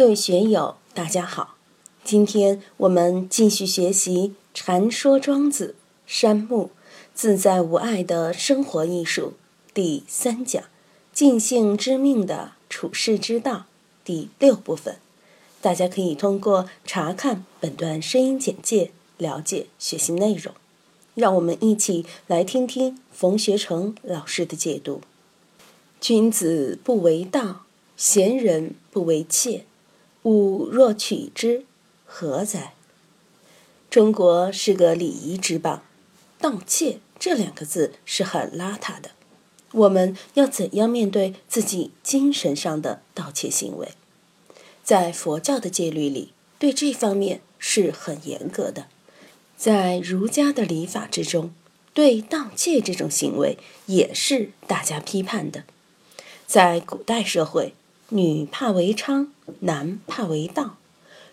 各位学友，大家好！今天我们继续学习《禅说庄子》山木自在无碍的生活艺术第三讲“尽性知命的处世之道”第六部分。大家可以通过查看本段声音简介了解学习内容。让我们一起来听听冯学成老师的解读：“君子不为道，贤人不为妾。”吾若取之，何哉？中国是个礼仪之邦，盗窃这两个字是很邋遢的。我们要怎样面对自己精神上的盗窃行为？在佛教的戒律里，对这方面是很严格的。在儒家的礼法之中，对盗窃这种行为也是大家批判的。在古代社会。女怕为娼，男怕为盗。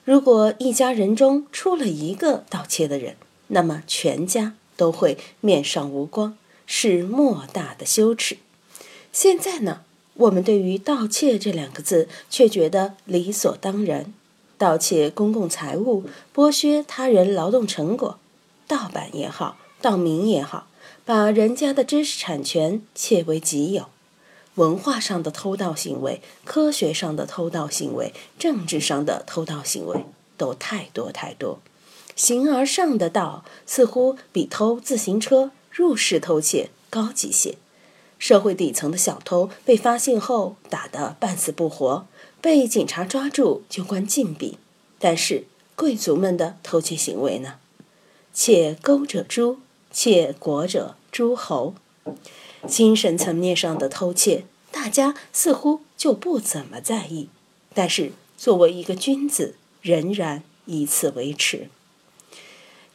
如果一家人中出了一个盗窃的人，那么全家都会面上无光，是莫大的羞耻。现在呢，我们对于盗窃这两个字却觉得理所当然。盗窃公共财物，剥削他人劳动成果，盗版也好，盗名也好，把人家的知识产权窃为己有。文化上的偷盗行为，科学上的偷盗行为，政治上的偷盗行为，都太多太多。形而上的盗，似乎比偷自行车、入室偷窃高级些。社会底层的小偷被发现后打得半死不活，被警察抓住就关禁闭。但是贵族们的偷窃行为呢？窃钩者诛，窃国者诸侯。精神层面上的偷窃，大家似乎就不怎么在意，但是作为一个君子，仍然以此为耻。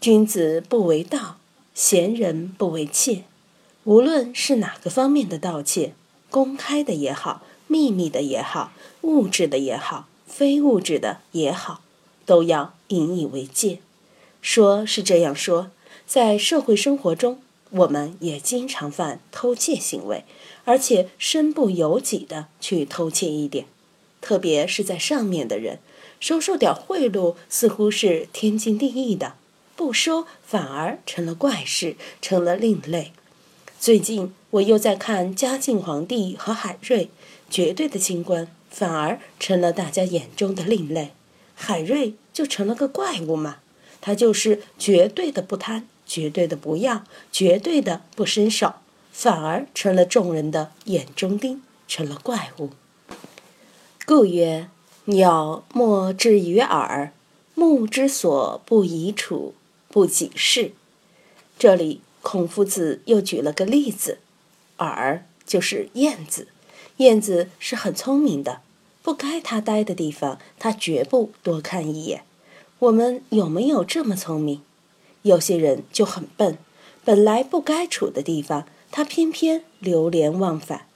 君子不为盗，贤人不为窃。无论是哪个方面的盗窃，公开的也好，秘密的也好，物质的也好，非物质的也好，都要引以为戒。说是这样说，在社会生活中。我们也经常犯偷窃行为，而且身不由己的去偷窃一点，特别是在上面的人，收受点贿赂似乎是天经地义的，不收反而成了怪事，成了另类。最近我又在看嘉靖皇帝和海瑞，绝对的清官反而成了大家眼中的另类，海瑞就成了个怪物嘛，他就是绝对的不贪。绝对的不要，绝对的不伸手，反而成了众人的眼中钉，成了怪物。故曰：鸟莫之于耳，目之所不宜处，不己视。这里孔夫子又举了个例子，耳就是燕子，燕子是很聪明的，不该它待的地方，它绝不多看一眼。我们有没有这么聪明？有些人就很笨，本来不该处的地方，他偏偏流连忘返，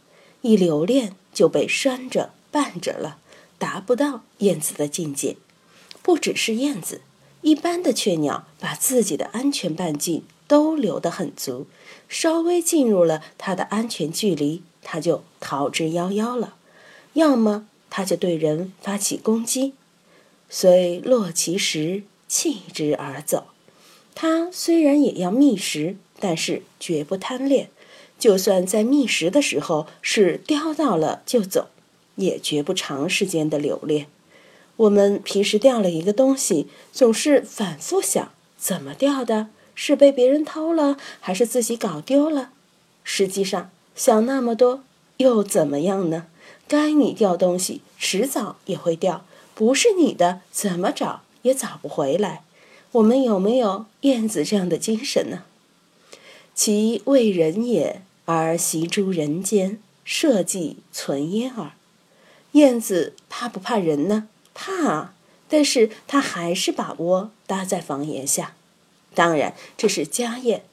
一留恋就被拴着绊着了，达不到燕子的境界。不只是燕子，一般的雀鸟把自己的安全半径都留得很足，稍微进入了它的安全距离，它就逃之夭夭了；要么它就对人发起攻击，虽落其时，弃之而走。它虽然也要觅食，但是绝不贪恋。就算在觅食的时候是叼到了就走，也绝不长时间的留恋。我们平时掉了一个东西，总是反复想：怎么掉的？是被别人偷了，还是自己搞丢了？实际上想那么多又怎么样呢？该你掉东西，迟早也会掉；不是你的，怎么找也找不回来。我们有没有燕子这样的精神呢？其为人也，而习诸人间，社稷存焉耳。燕子怕不怕人呢？怕啊，但是它还是把窝搭在房檐下。当然，这是家燕，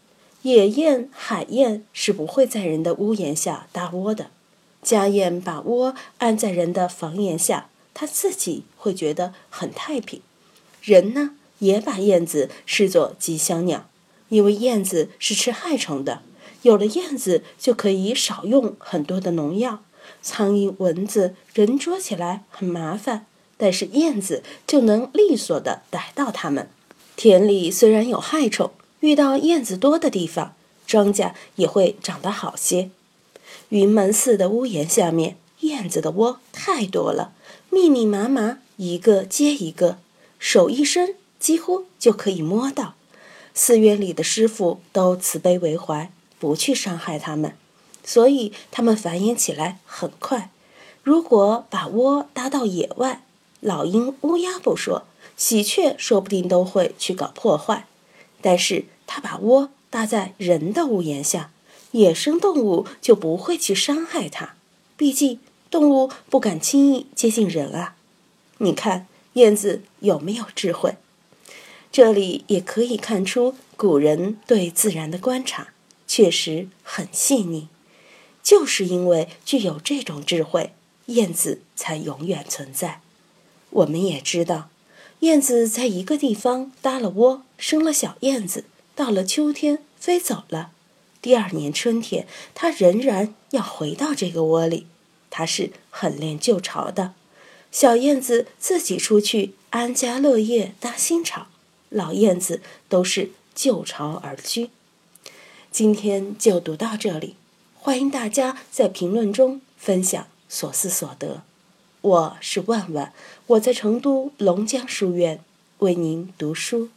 野燕、海燕是不会在人的屋檐下搭窝的。家燕把窝安在人的房檐下，它自己会觉得很太平。人呢？也把燕子视作吉祥鸟，因为燕子是吃害虫的。有了燕子，就可以少用很多的农药。苍蝇、蚊子，人捉起来很麻烦，但是燕子就能利索地逮到它们。田里虽然有害虫，遇到燕子多的地方，庄稼也会长得好些。云门寺的屋檐下面，燕子的窝太多了，密密麻麻，一个接一个，手一伸，几乎就可以摸到。寺院里的师傅都慈悲为怀，不去伤害它们，所以它们繁衍起来很快。如果把窝搭到野外，老鹰、乌鸦不说，喜鹊说不定都会去搞破坏。但是它把窝搭在人的屋檐下，野生动物就不会去伤害它。毕竟动物不敢轻易接近人啊。你看燕子有没有智慧？这里也可以看出古人对自然的观察确实很细腻。就是因为具有这种智慧，燕子才永远存在。我们也知道，燕子在一个地方搭了窝，生了小燕子，到了秋天飞走了。第二年春天，它仍然要回到这个窝里。它是很恋旧巢的。小燕子自己出去安家乐业搭新巢，老燕子都是旧巢而居。今天就读到这里，欢迎大家在评论中分享所思所得。我是万万，我在成都龙江书院为您读书。